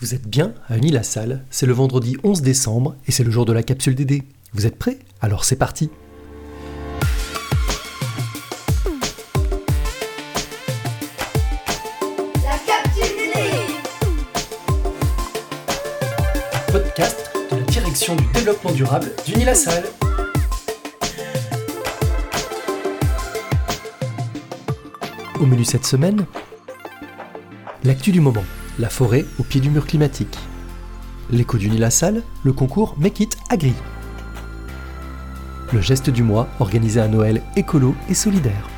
Vous êtes bien à Unis-la-Salle, c'est le vendredi 11 décembre et c'est le jour de la capsule DD. Vous êtes prêts? Alors c'est parti La capsule DD Podcast de la direction du développement durable d'Unis-la-Salle. Au menu cette semaine, l'actu du moment, la forêt au pied du mur climatique. L'écho d'Unis-la-Salle, le concours Make It Agri. Le geste du mois organisé à Noël écolo et solidaire.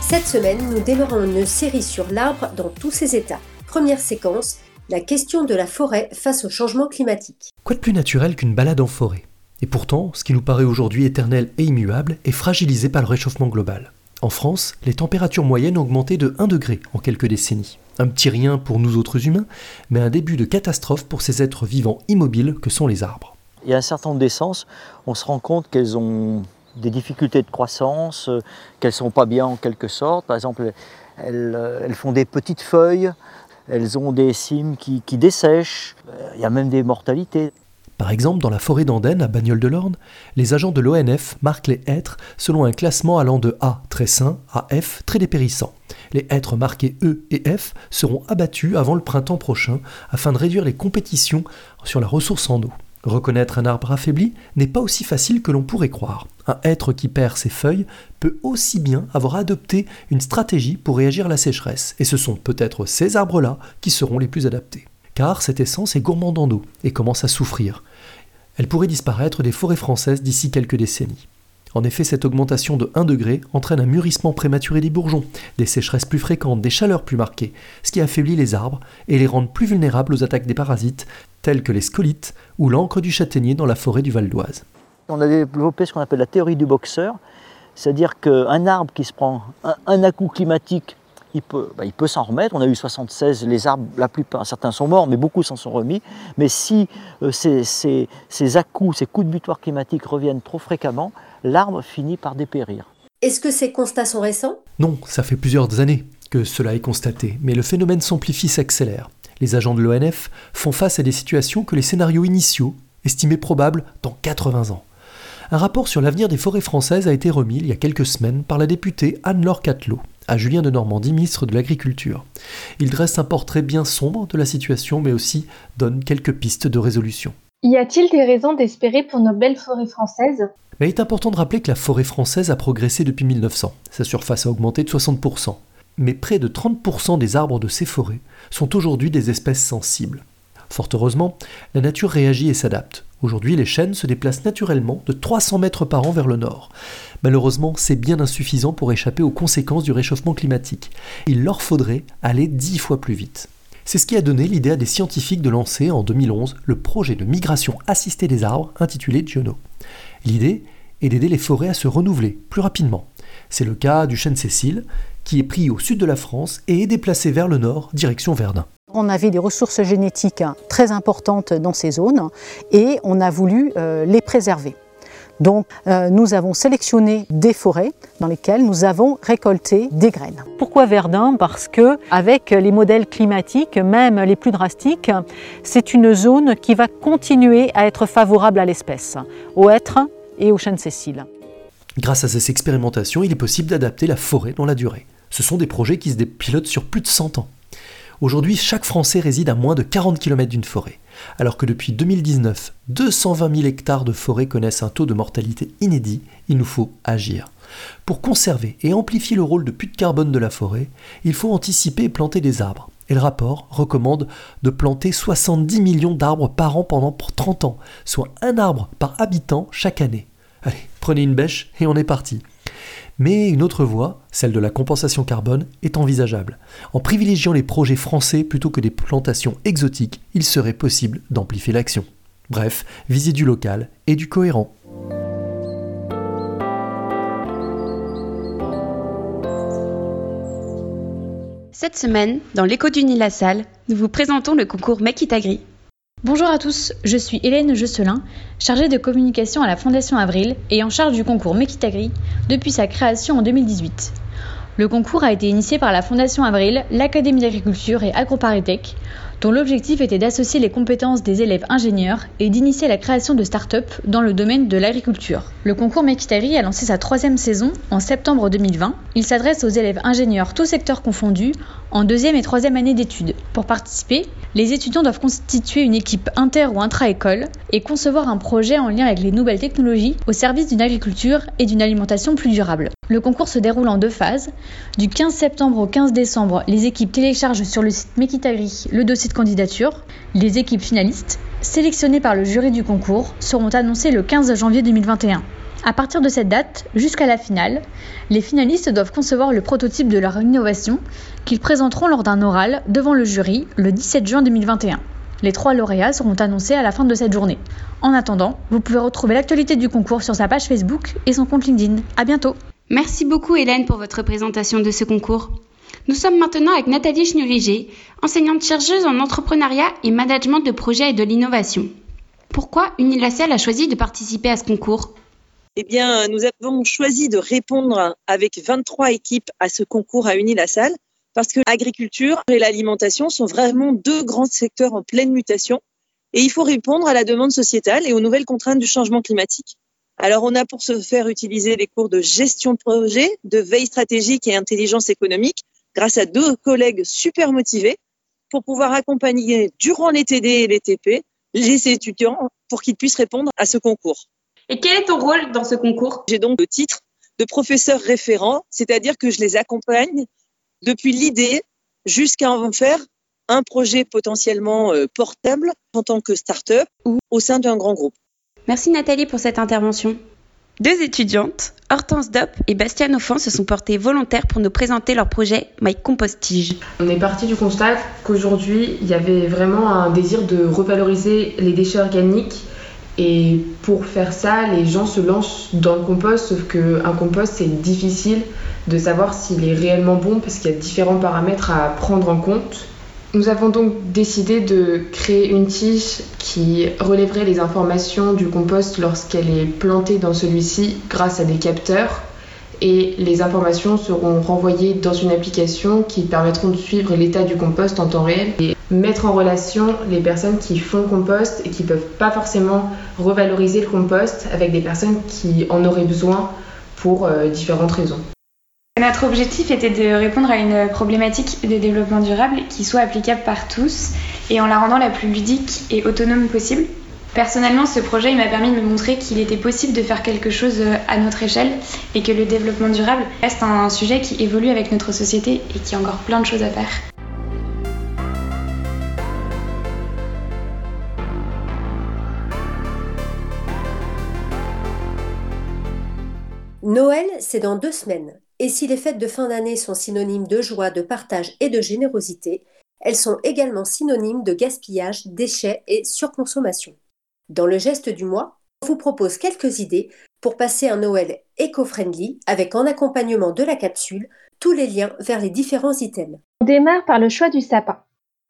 Cette semaine, nous démarrons une série sur l'arbre dans tous ses états. Première séquence, la question de la forêt face au changement climatique. Quoi de plus naturel qu'une balade en forêt? Et pourtant, ce qui nous paraît aujourd'hui éternel et immuable est fragilisé par le réchauffement global. En France, les températures moyennes ont augmenté de 1 degré en quelques décennies. Un petit rien pour nous autres humains, mais un début de catastrophe pour ces êtres vivants immobiles que sont les arbres. Il y a un certain nombre d'essences, on se rend compte qu'elles ont des difficultés de croissance, euh, qu'elles sont pas bien en quelque sorte. Par exemple, elles, euh, elles font des petites feuilles, elles ont des cimes qui, qui dessèchent, il y a même des mortalités. Par exemple, dans la forêt d'Andenne, à Bagnoles-de-Lorne, les agents de l'ONF marquent les hêtres selon un classement allant de A très sain à F très dépérissant. Les hêtres marqués E et F seront abattus avant le printemps prochain afin de réduire les compétitions sur la ressource en eau. Reconnaître un arbre affaibli n'est pas aussi facile que l'on pourrait croire. Un hêtre qui perd ses feuilles peut aussi bien avoir adopté une stratégie pour réagir à la sécheresse, et ce sont peut-être ces arbres-là qui seront les plus adaptés. Car cette essence est gourmande en eau et commence à souffrir. Elle pourrait disparaître des forêts françaises d'ici quelques décennies. En effet, cette augmentation de 1 degré entraîne un mûrissement prématuré des bourgeons, des sécheresses plus fréquentes, des chaleurs plus marquées, ce qui affaiblit les arbres et les rend plus vulnérables aux attaques des parasites, tels que les scolites ou l'encre du châtaignier dans la forêt du Val d'Oise. On a développé ce qu'on appelle la théorie du boxeur, c'est-à-dire qu'un arbre qui se prend un, un à-coup climatique, il peut, bah, il peut s'en remettre. On a eu 76, les arbres, la plupart, certains sont morts, mais beaucoup s'en sont remis. Mais si euh, ces, ces, ces à-coups, ces coups de butoir climatiques reviennent trop fréquemment, l'arbre finit par dépérir. Est-ce que ces constats sont récents? Non, ça fait plusieurs années que cela est constaté, mais le phénomène s'amplifie, s'accélère. Les agents de l'ONF font face à des situations que les scénarios initiaux estimaient probables dans 80 ans. Un rapport sur l'avenir des forêts françaises a été remis il y a quelques semaines par la députée Anne-Laure Catelot à Julien de Normandie, ministre de l'Agriculture. Il dresse un portrait bien sombre de la situation, mais aussi donne quelques pistes de résolution. Y a-t-il des raisons d'espérer pour nos belles forêts françaises? Mais il est important de rappeler que la forêt française a progressé depuis 1900. Sa surface a augmenté de 60%. Mais près de 30% des arbres de ces forêts sont aujourd'hui des espèces sensibles. Fort heureusement, la nature réagit et s'adapte. Aujourd'hui, les chênes se déplacent naturellement de 300 mètres par an vers le nord. Malheureusement, c'est bien insuffisant pour échapper aux conséquences du réchauffement climatique. Il leur faudrait aller 10 fois plus vite. C'est ce qui a donné l'idée à des scientifiques de lancer en 2011 le projet de migration assistée des arbres intitulé Giono. L'idée est d'aider les forêts à se renouveler plus rapidement. C'est le cas du chêne Cécile, qui est pris au sud de la France et est déplacé vers le nord, direction Verdun. On avait des ressources génétiques très importantes dans ces zones et on a voulu euh, les préserver. Donc euh, nous avons sélectionné des forêts dans lesquelles nous avons récolté des graines. Pourquoi Verdun? Parce que avec les modèles climatiques, même les plus drastiques, c'est une zone qui va continuer à être favorable à l'espèce, au hêtre et au chêne Cécile. Grâce à ces expérimentations, il est possible d'adapter la forêt dans la durée. Ce sont des projets qui se dépilotent sur plus de 100 ans. Aujourd'hui, chaque Français réside à moins de 40 km d'une forêt, alors que depuis 2019, 220 000 hectares de forêt connaissent un taux de mortalité inédit, il nous faut agir. Pour conserver et amplifier le rôle de puits de carbone de la forêt, il faut anticiper et planter des arbres. Et le rapport recommande de planter 70 millions d'arbres par an pendant 30 ans, soit un arbre par habitant chaque année. Allez, prenez une bêche et on est parti. Mais une autre voie, celle de la compensation carbone, est envisageable. En privilégiant les projets français plutôt que des plantations exotiques, il serait possible d'amplifier l'action. Bref, viser du local et du cohérent. Cette semaine, dans l'écho du Nil-la-Salle, nous vous présentons le concours Make. Bonjour à tous, je suis Hélène Josselin, chargée de communication à la Fondation Avril et en charge du concours Mekitagri depuis sa création en 2018. Le concours a été initié par la Fondation Avril, l'Académie d'agriculture et AgroParisTech, dont l'objectif était d'associer les compétences des élèves ingénieurs et d'initier la création de start-up dans le domaine de l'agriculture. Le concours Mekitari a lancé sa troisième saison en septembre 2020. Il s'adresse aux élèves ingénieurs tous secteurs confondus en deuxième et troisième année d'études. Pour participer, les étudiants doivent constituer une équipe inter ou intra-école et concevoir un projet en lien avec les nouvelles technologies au service d'une agriculture et d'une alimentation plus durable. Le concours se déroule en deux phases. Du 15 septembre au 15 décembre, les équipes téléchargent sur le site Mekitagri le dossier de candidature. Les équipes finalistes, sélectionnées par le jury du concours, seront annoncées le 15 janvier 2021. À partir de cette date, jusqu'à la finale, les finalistes doivent concevoir le prototype de leur innovation qu'ils présenteront lors d'un oral devant le jury le 17 juin 2021. Les trois lauréats seront annoncés à la fin de cette journée. En attendant, vous pouvez retrouver l'actualité du concours sur sa page Facebook et son compte LinkedIn. À bientôt! Merci beaucoup Hélène pour votre présentation de ce concours. Nous sommes maintenant avec Nathalie Schnuriger, enseignante chercheuse en entrepreneuriat et management de projets et de l'innovation. Pourquoi Unilassal a choisi de participer à ce concours? Eh bien, nous avons choisi de répondre avec 23 équipes à ce concours à Unilassal parce que l'agriculture et l'alimentation sont vraiment deux grands secteurs en pleine mutation et il faut répondre à la demande sociétale et aux nouvelles contraintes du changement climatique. Alors, on a pour se faire utiliser les cours de gestion de projet, de veille stratégique et intelligence économique grâce à deux collègues super motivés pour pouvoir accompagner durant les TD et les TP les étudiants pour qu'ils puissent répondre à ce concours. Et quel est ton rôle dans ce concours? J'ai donc le titre de professeur référent, c'est-à-dire que je les accompagne depuis l'idée jusqu'à en faire un projet potentiellement euh, portable en tant que start-up ou au sein d'un grand groupe. Merci Nathalie pour cette intervention. Deux étudiantes, Hortense Dop et Bastien Offan, se sont portées volontaires pour nous présenter leur projet My Compostige. On est parti du constat qu'aujourd'hui, il y avait vraiment un désir de revaloriser les déchets organiques. Et pour faire ça, les gens se lancent dans le compost, sauf qu'un compost, c'est difficile de savoir s'il est réellement bon parce qu'il y a différents paramètres à prendre en compte. Nous avons donc décidé de créer une tige qui relèverait les informations du compost lorsqu'elle est plantée dans celui-ci grâce à des capteurs et les informations seront renvoyées dans une application qui permettront de suivre l'état du compost en temps réel et mettre en relation les personnes qui font compost et qui ne peuvent pas forcément revaloriser le compost avec des personnes qui en auraient besoin pour euh, différentes raisons. Notre objectif était de répondre à une problématique de développement durable qui soit applicable par tous et en la rendant la plus ludique et autonome possible. Personnellement, ce projet m'a permis de me montrer qu'il était possible de faire quelque chose à notre échelle et que le développement durable reste un sujet qui évolue avec notre société et qui a encore plein de choses à faire. Noël, c'est dans deux semaines. Et si les fêtes de fin d'année sont synonymes de joie, de partage et de générosité, elles sont également synonymes de gaspillage, déchets et surconsommation. Dans le geste du mois, on vous propose quelques idées pour passer un Noël éco-friendly avec en accompagnement de la capsule tous les liens vers les différents items. On démarre par le choix du sapin.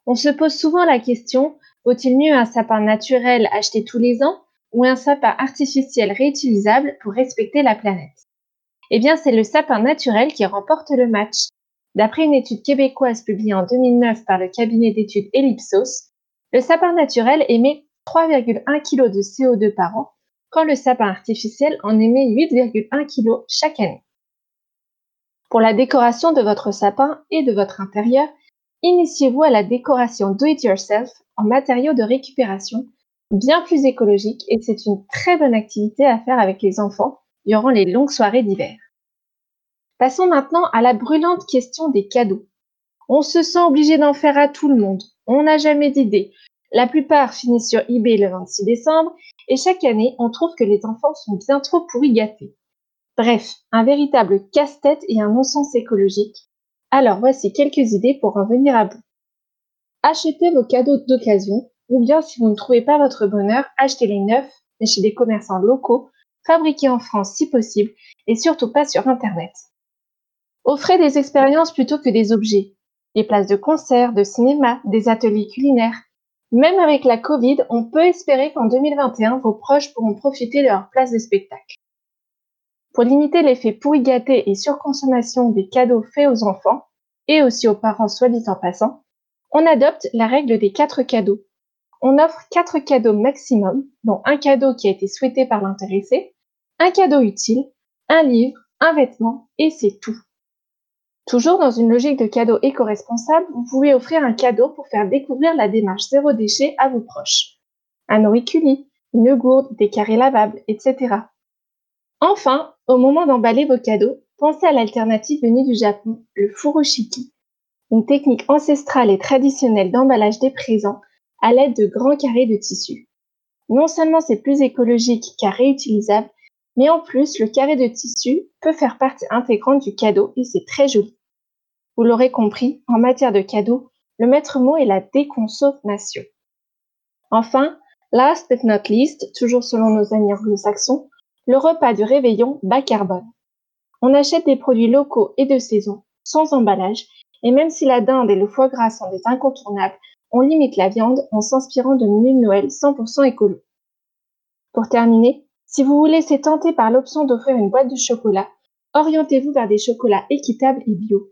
On se pose souvent la question, vaut-il mieux un sapin naturel acheté tous les ans ou un sapin artificiel réutilisable pour respecter la planète? Eh bien, c'est le sapin naturel qui remporte le match. D'après une étude québécoise publiée en 2009 par le cabinet d'études Ellipsos, le sapin naturel émet 3,1 kg de CO2 par an, quand le sapin artificiel en émet 8,1 kg chaque année. Pour la décoration de votre sapin et de votre intérieur, initiez-vous à la décoration do-it-yourself en matériaux de récupération, bien plus écologique et c'est une très bonne activité à faire avec les enfants durant les longues soirées d'hiver. Passons maintenant à la brûlante question des cadeaux. On se sent obligé d'en faire à tout le monde. On n'a jamais d'idée. La plupart finissent sur eBay le 26 décembre et chaque année, on trouve que les enfants sont bien trop pourri gâtés. Bref, un véritable casse-tête et un non-sens écologique. Alors voici quelques idées pour en venir à bout. Achetez vos cadeaux d'occasion ou bien si vous ne trouvez pas votre bonheur, achetez-les neufs mais chez des commerçants locaux fabriqués en France si possible et surtout pas sur Internet. Offrez des expériences plutôt que des objets, des places de concert, de cinéma, des ateliers culinaires. Même avec la Covid, on peut espérer qu'en 2021, vos proches pourront profiter de leur place de spectacle. Pour limiter l'effet pourri gâté et surconsommation des cadeaux faits aux enfants, et aussi aux parents soit dit en passant, on adopte la règle des quatre cadeaux. On offre quatre cadeaux maximum, dont un cadeau qui a été souhaité par l'intéressé, un cadeau utile, un livre, un vêtement, et c'est tout. Toujours dans une logique de cadeau éco-responsable, vous pouvez offrir un cadeau pour faire découvrir la démarche zéro déchet à vos proches. Un auriculi, une gourde, des carrés lavables, etc. Enfin, au moment d'emballer vos cadeaux, pensez à l'alternative venue du Japon, le furoshiki, une technique ancestrale et traditionnelle d'emballage des présents à l'aide de grands carrés de tissu. Non seulement c'est plus écologique car réutilisable, mais en plus le carré de tissu peut faire partie intégrante du cadeau et c'est très joli. Vous l'aurez compris, en matière de cadeaux, le maître mot est la déconsommation. Enfin, last but not least, toujours selon nos amis anglo-saxons, le repas du réveillon bas carbone. On achète des produits locaux et de saison, sans emballage, et même si la dinde et le foie gras sont des incontournables, on limite la viande en s'inspirant de menus Noël 100% écolo. Pour terminer, si vous vous laissez tenter par l'option d'offrir une boîte de chocolat, orientez-vous vers des chocolats équitables et bio.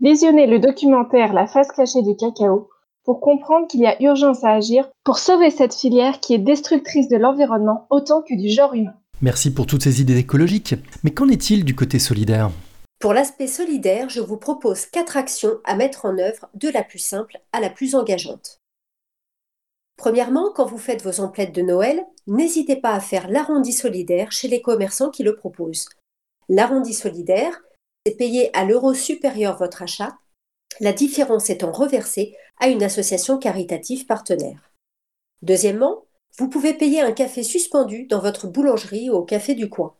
Visionnez le documentaire La face cachée du cacao pour comprendre qu'il y a urgence à agir pour sauver cette filière qui est destructrice de l'environnement autant que du genre humain. Merci pour toutes ces idées écologiques. Mais qu'en est-il du côté solidaire? Pour l'aspect solidaire, je vous propose quatre actions à mettre en œuvre de la plus simple à la plus engageante. Premièrement, quand vous faites vos emplettes de Noël, n'hésitez pas à faire l'arrondi solidaire chez les commerçants qui le proposent. L'arrondi solidaire, payé à l'euro supérieur votre achat, la différence étant reversée à une association caritative partenaire. Deuxièmement, vous pouvez payer un café suspendu dans votre boulangerie ou au café du coin.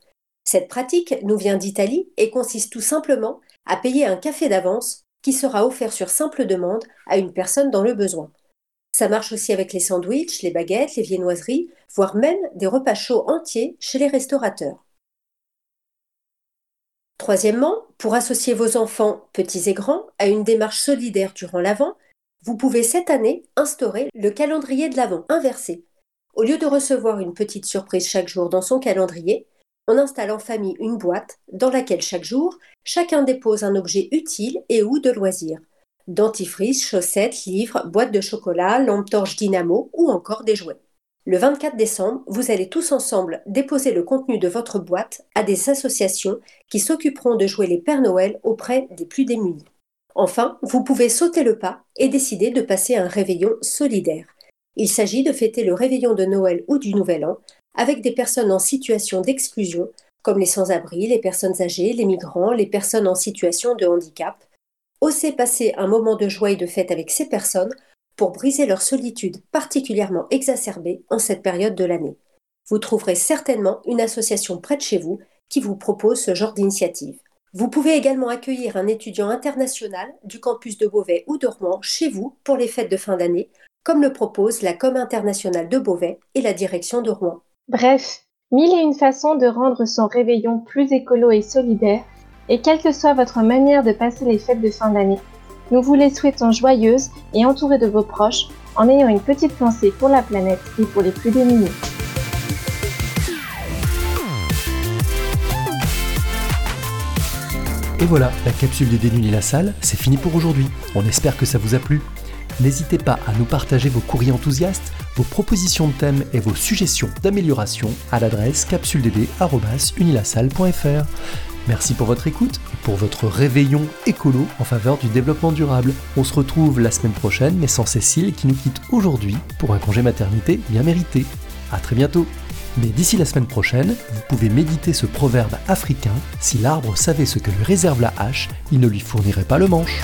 Cette pratique nous vient d'Italie et consiste tout simplement à payer un café d'avance qui sera offert sur simple demande à une personne dans le besoin. Ça marche aussi avec les sandwichs, les baguettes, les viennoiseries, voire même des repas chauds entiers chez les restaurateurs. Troisièmement, pour associer vos enfants, petits et grands, à une démarche solidaire durant l'Avent, vous pouvez cette année instaurer le calendrier de l'Avent inversé. Au lieu de recevoir une petite surprise chaque jour dans son calendrier, on installe en famille une boîte dans laquelle chaque jour, chacun dépose un objet utile et ou de loisir. Dentifrice, chaussettes, livres, boîte de chocolat, lampe torche dynamo ou encore des jouets. Le 24 décembre, vous allez tous ensemble déposer le contenu de votre boîte à des associations qui s'occuperont de jouer les Pères Noël auprès des plus démunis. Enfin, vous pouvez sauter le pas et décider de passer un réveillon solidaire. Il s'agit de fêter le réveillon de Noël ou du Nouvel An avec des personnes en situation d'exclusion, comme les sans-abri, les personnes âgées, les migrants, les personnes en situation de handicap. Osez passer un moment de joie et de fête avec ces personnes pour briser leur solitude particulièrement exacerbée en cette période de l'année. Vous trouverez certainement une association près de chez vous qui vous propose ce genre d'initiative. Vous pouvez également accueillir un étudiant international du campus de Beauvais ou de Rouen chez vous pour les fêtes de fin d'année, comme le propose la Com internationale de Beauvais et la direction de Rouen. Bref, mille et une façons de rendre son réveillon plus écolo et solidaire, et quelle que soit votre manière de passer les fêtes de fin d'année, nous vous les souhaitons joyeuses et entourées de vos proches en ayant une petite pensée pour la planète et pour les plus démunis. Et voilà, la capsule des dénunis la salle, c'est fini pour aujourd'hui. On espère que ça vous a plu. N'hésitez pas à nous partager vos courriers enthousiastes, vos propositions de thèmes et vos suggestions d'amélioration à l'adresse capsuledD.unilasalle.fr. Merci pour votre écoute et pour votre réveillon écolo en faveur du développement durable. On se retrouve la semaine prochaine, mais sans Cécile qui nous quitte aujourd'hui pour un congé maternité bien mérité. A très bientôt mais d'ici la semaine prochaine, vous pouvez méditer ce proverbe africain si l'arbre savait ce que lui réserve la hache, il ne lui fournirait pas le manche.